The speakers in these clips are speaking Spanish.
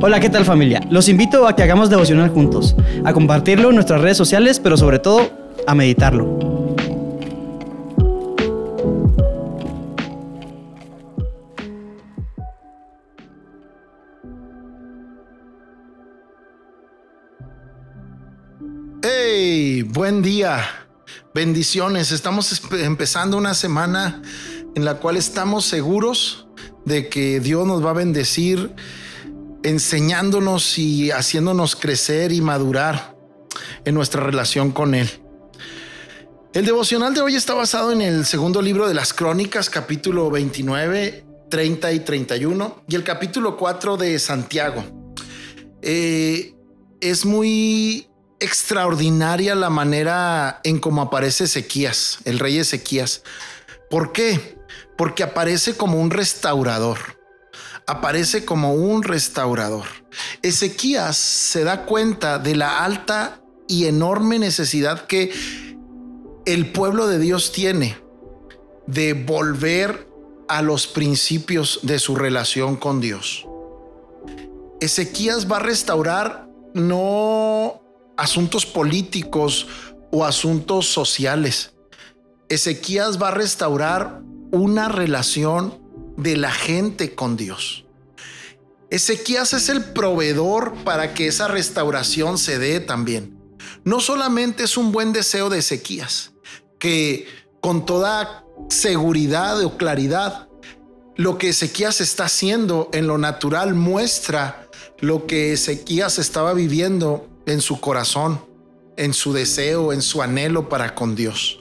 Hola, ¿qué tal familia? Los invito a que hagamos devocional juntos, a compartirlo en nuestras redes sociales, pero sobre todo a meditarlo. ¡Hey! Buen día. Bendiciones. Estamos empezando una semana en la cual estamos seguros de que Dios nos va a bendecir enseñándonos y haciéndonos crecer y madurar en nuestra relación con Él. El devocional de hoy está basado en el segundo libro de las Crónicas, capítulo 29, 30 y 31, y el capítulo 4 de Santiago. Eh, es muy extraordinaria la manera en cómo aparece Ezequías, el rey Ezequías. ¿Por qué? Porque aparece como un restaurador. Aparece como un restaurador. Ezequías se da cuenta de la alta y enorme necesidad que el pueblo de Dios tiene de volver a los principios de su relación con Dios. Ezequías va a restaurar no asuntos políticos o asuntos sociales. Ezequías va a restaurar una relación de la gente con Dios. Ezequías es el proveedor para que esa restauración se dé también. No solamente es un buen deseo de Ezequías, que con toda seguridad o claridad, lo que Ezequías está haciendo en lo natural muestra lo que Ezequías estaba viviendo en su corazón, en su deseo, en su anhelo para con Dios.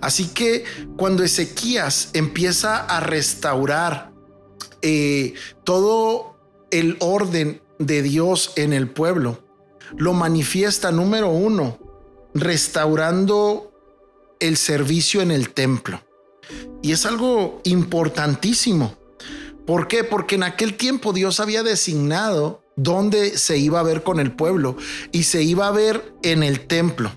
Así que cuando Ezequías empieza a restaurar eh, todo el orden de Dios en el pueblo, lo manifiesta número uno, restaurando el servicio en el templo. Y es algo importantísimo. ¿Por qué? Porque en aquel tiempo Dios había designado dónde se iba a ver con el pueblo y se iba a ver en el templo.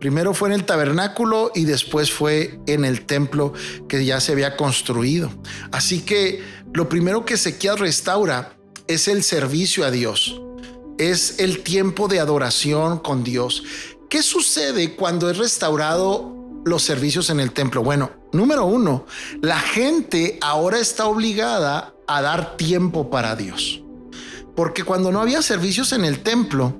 Primero fue en el tabernáculo y después fue en el templo que ya se había construido. Así que lo primero que Ezequiel restaura es el servicio a Dios, es el tiempo de adoración con Dios. ¿Qué sucede cuando es restaurado los servicios en el templo? Bueno, número uno, la gente ahora está obligada a dar tiempo para Dios. Porque cuando no había servicios en el templo,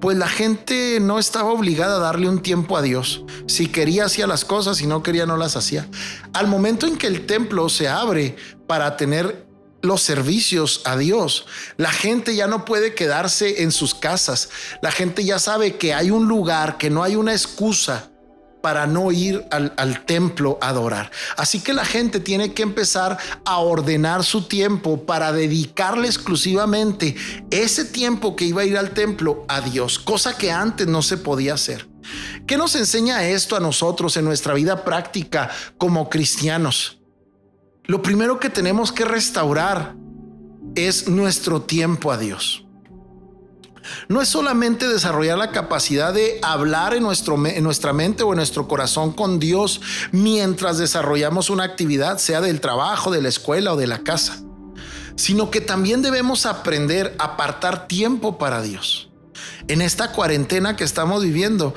pues la gente no estaba obligada a darle un tiempo a Dios. Si quería hacía las cosas, si no quería no las hacía. Al momento en que el templo se abre para tener los servicios a Dios. La gente ya no puede quedarse en sus casas. La gente ya sabe que hay un lugar, que no hay una excusa para no ir al, templo a adorar. Así que la gente tiene que empezar a ordenar su tiempo para dedicarle exclusivamente ese tiempo que iba a ir al templo a Dios, cosa que antes no se podía hacer. ¿Qué nos enseña esto a nosotros en nuestra vida práctica como cristianos? Lo primero que tenemos que restaurar es nuestro tiempo a Dios no es solamente desarrollar la capacidad de hablar en, nuestro, en nuestra mente o en nuestro corazón con Dios mientras desarrollamos una actividad, sea del trabajo, de la escuela o de la casa, sino que también debemos aprender a apartar tiempo para Dios. En esta cuarentena que estamos viviendo,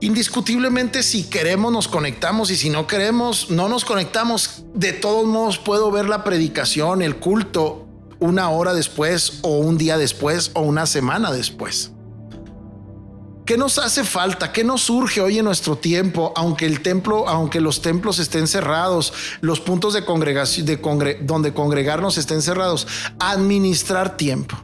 Indiscutiblemente si queremos nos conectamos y si no queremos no nos conectamos. De todos modos puedo ver la predicación, el culto una hora después o un día después o una semana después. ¿Qué nos hace falta? ¿Qué nos surge hoy en nuestro tiempo? Aunque el templo, aunque los templos estén cerrados, los puntos de congregación, de donde congregarnos estén cerrados, administrar tiempo.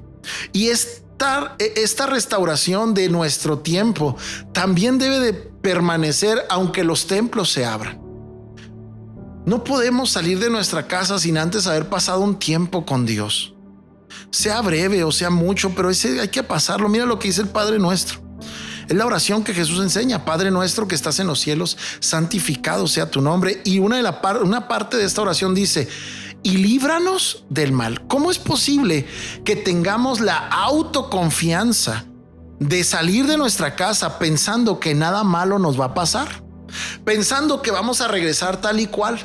Y esta, esta restauración de nuestro tiempo también debe de permanecer aunque los templos se abran. No podemos salir de nuestra casa sin antes haber pasado un tiempo con Dios. Sea breve o sea mucho, pero ese hay que pasarlo. Mira lo que dice el Padre nuestro. Es la oración que Jesús enseña. Padre nuestro que estás en los cielos, santificado sea tu nombre. Y una, de una parte de esta oración dice, y líbranos del mal. ¿Cómo es posible que tengamos la autoconfianza de salir de nuestra casa pensando que nada malo nos va a pasar? Pensando que vamos a regresar tal y cual,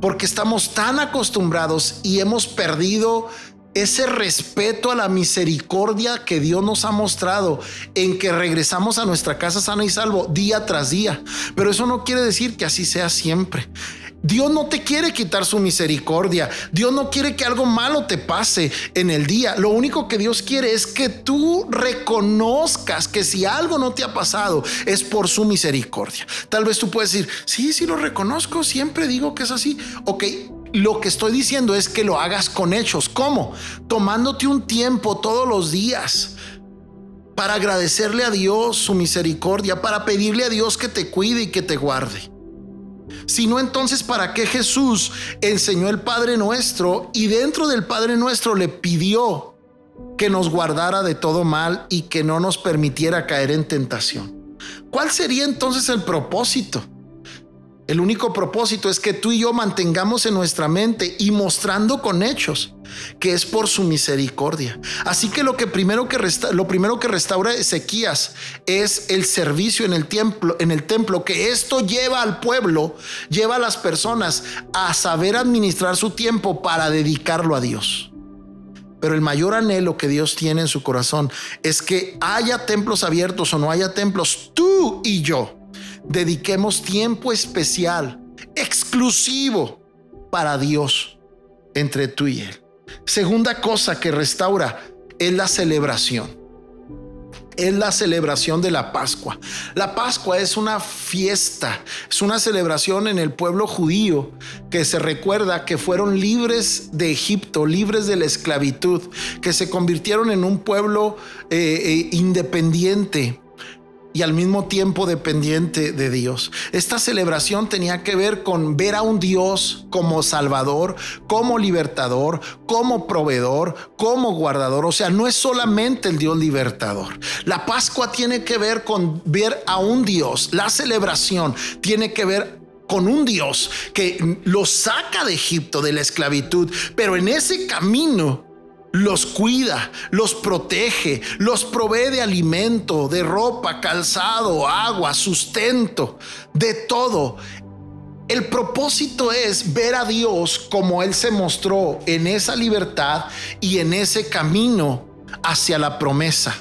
porque estamos tan acostumbrados y hemos perdido ese respeto a la misericordia que Dios nos ha mostrado en que regresamos a nuestra casa sana y salvo día tras día. Pero eso no quiere decir que así sea siempre. Dios no te quiere quitar su misericordia. Dios no quiere que algo malo te pase en el día. Lo único que Dios quiere es que tú reconozcas que si algo no te ha pasado es por su misericordia. Tal vez tú puedes decir, sí, sí lo reconozco, siempre digo que es así. Ok, lo que estoy diciendo es que lo hagas con hechos. ¿Cómo? Tomándote un tiempo todos los días para agradecerle a Dios su misericordia, para pedirle a Dios que te cuide y que te guarde. Si no, entonces, ¿para qué Jesús enseñó el Padre Nuestro y dentro del Padre Nuestro le pidió que nos guardara de todo mal y que no nos permitiera caer en tentación? ¿Cuál sería entonces el propósito? El único propósito es que tú y yo mantengamos en nuestra mente y mostrando con hechos que es por su misericordia. Así que lo que primero que lo primero que restaura Ezequías es el servicio en el templo, en el templo que esto lleva al pueblo, lleva a las personas a saber administrar su tiempo para dedicarlo a Dios. Pero el mayor anhelo que Dios tiene en su corazón es que haya templos abiertos o no haya templos, tú y yo dediquemos tiempo especial, exclusivo para Dios entre tú y Él. Segunda cosa que restaura es la celebración. Es la celebración de la Pascua. La Pascua es una fiesta, es una celebración en el pueblo judío que se recuerda que fueron libres de Egipto, libres de la esclavitud, que se convirtieron en un pueblo eh, eh, independiente, y al mismo tiempo dependiente de Dios. Esta celebración tenía que ver con ver a un Dios como Salvador, como libertador, como proveedor, como guardador. O sea, no es solamente el Dios libertador. La Pascua tiene que ver con ver a un Dios. La celebración tiene que ver con un Dios que los saca de Egipto, de la esclavitud, pero en ese camino los cuida, los protege, los provee de alimento, de ropa, calzado, agua, sustento, de todo. El propósito es ver a Dios como Él se mostró en esa libertad y en ese camino hacia la promesa.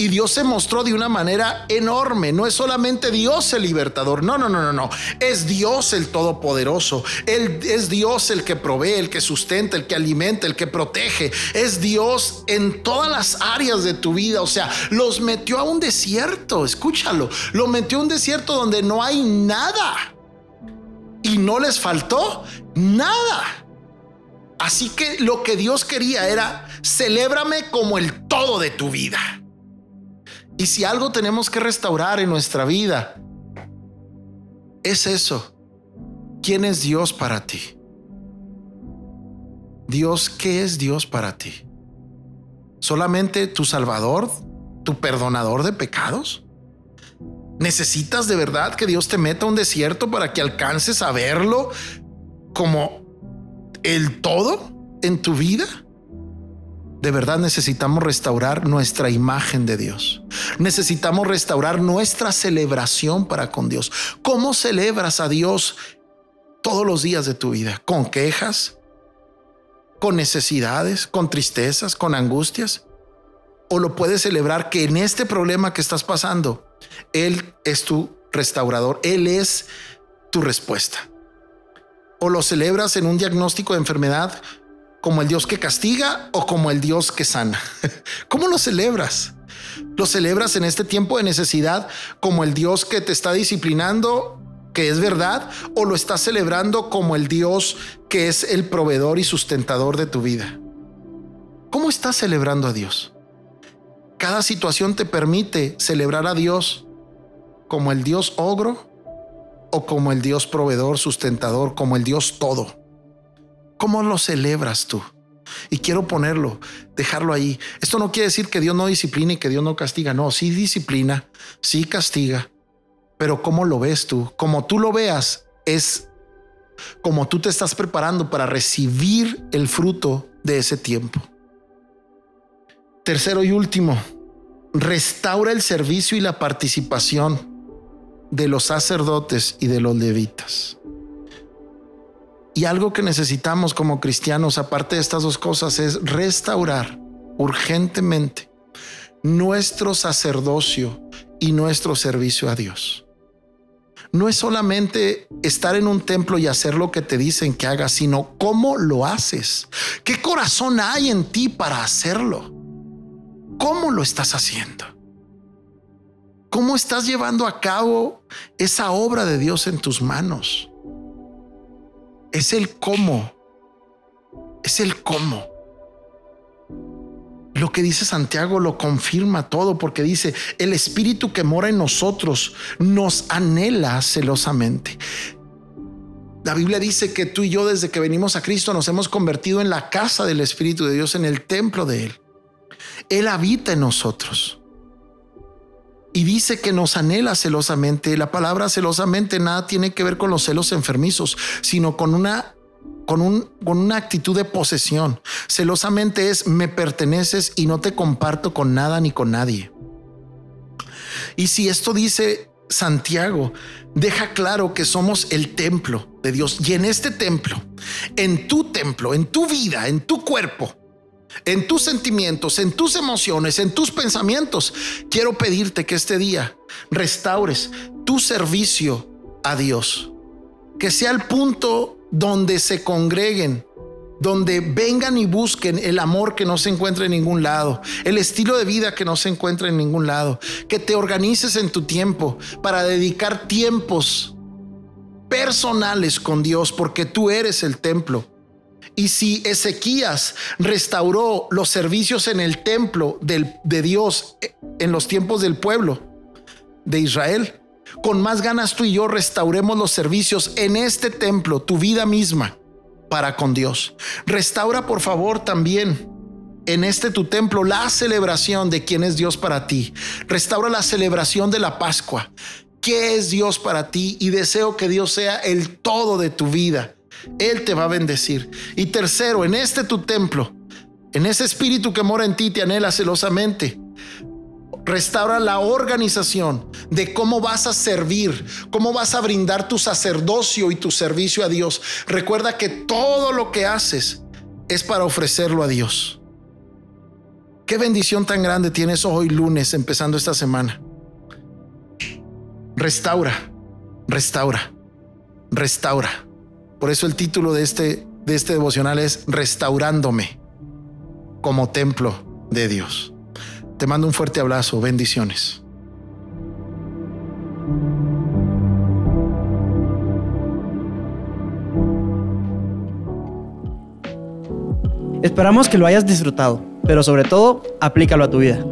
Y Dios se mostró de una manera enorme. No es solamente Dios el libertador. No, no, no, no, no. Es Dios el todopoderoso. Él es Dios el que provee, el que sustenta, el que alimenta, el que protege. Es Dios en todas las áreas de tu vida. O sea, los metió a un desierto. Escúchalo. Lo metió a un desierto donde no hay nada. Y no les faltó nada. Así que lo que Dios quería era, celébrame como el todo de tu vida. Y si algo tenemos que restaurar en nuestra vida, es eso. ¿Quién es Dios para ti? Dios, ¿qué es Dios para ti? ¿Solamente tu Salvador, tu perdonador de pecados? ¿Necesitas de verdad que Dios te meta a un desierto para que alcances a verlo como el todo en tu vida? De verdad necesitamos restaurar nuestra imagen de Dios. Necesitamos restaurar nuestra celebración para con Dios. ¿Cómo celebras a Dios todos los días de tu vida? ¿Con quejas? ¿Con necesidades? ¿Con tristezas? ¿Con angustias? ¿O lo puedes celebrar que en este problema que estás pasando, Él es tu restaurador? Él es tu respuesta. ¿O lo celebras en un diagnóstico de enfermedad como el Dios que castiga o como el Dios que sana? ¿Cómo lo celebras? ¿Lo celebras en este tiempo de necesidad como el Dios que te está disciplinando, que es verdad, o lo estás celebrando como el Dios que es el proveedor y sustentador de tu vida? ¿Cómo estás celebrando a Dios? Cada situación te permite celebrar a Dios como el Dios ogro o como el Dios proveedor, sustentador, como el Dios todo. ¿Cómo lo celebras tú? Y quiero ponerlo, dejarlo ahí. Esto no quiere decir que Dios no disciplina y que Dios no castiga. No, sí disciplina, sí castiga. Pero ¿cómo lo ves tú? Como tú lo veas, es como tú te estás preparando para recibir el fruto de ese tiempo. Tercero y último, restaura el servicio y la participación de los sacerdotes y de los levitas. Y algo que necesitamos como cristianos, aparte de estas dos cosas, es restaurar urgentemente nuestro sacerdocio y nuestro servicio a Dios. No es solamente estar en un templo y hacer lo que te dicen que hagas, sino cómo lo haces. ¿Qué corazón hay en ti para hacerlo? ¿Cómo lo estás haciendo? ¿Cómo estás llevando a cabo esa obra de Dios en tus manos? Es el cómo. Es el cómo. Lo que dice Santiago lo confirma todo porque dice, el espíritu que mora en nosotros nos anhela celosamente. La Biblia dice que tú y yo desde que venimos a Cristo nos hemos convertido en la casa del Espíritu de Dios, en el templo de Él. Él habita en nosotros y dice que nos anhela celosamente. La palabra celosamente nada tiene que ver con los celos enfermizos, sino con una con, un, con una actitud de posesión. Celosamente es me perteneces y no te comparto con nada ni con nadie. Y si esto dice Santiago, deja claro que somos el templo de Dios. Y en este templo, en tu templo, en tu vida, en tu cuerpo, en tus sentimientos, en tus emociones, en tus pensamientos. Quiero pedirte que este día restaures tu servicio a Dios. Que sea el punto donde se congreguen, donde vengan y busquen el amor que no se encuentra en ningún lado, el estilo de vida que no se encuentra en ningún lado, que te organices en tu tiempo para dedicar tiempos personales con Dios, porque tú eres el templo y si Ezequías restauró los servicios en el templo de Dios en los tiempos del pueblo de Israel, con más ganas tú y yo restauremos los servicios en este templo, tu vida misma, para con Dios. Restaura por favor también en este tu templo la celebración de quién es Dios para ti. Restaura la celebración de la Pascua. ¿Qué es Dios para ti? Y deseo que Dios sea el todo de tu vida él te va a bendecir. Y tercero, en este tu templo, en ese espíritu que mora en ti, te anhela celosamente. Restaura la organización de cómo vas a servir, cómo vas a brindar tu sacerdocio y tu servicio a Dios. Recuerda que todo lo que haces es para ofrecerlo a Dios. Qué bendición tan grande tienes hoy lunes empezando esta semana. Restaura, restaura, restaura. Por eso el título de este, de este devocional es Restaurándome como templo de Dios. Te mando un fuerte abrazo, bendiciones. Esperamos que lo hayas disfrutado, pero sobre todo, aplícalo a tu vida.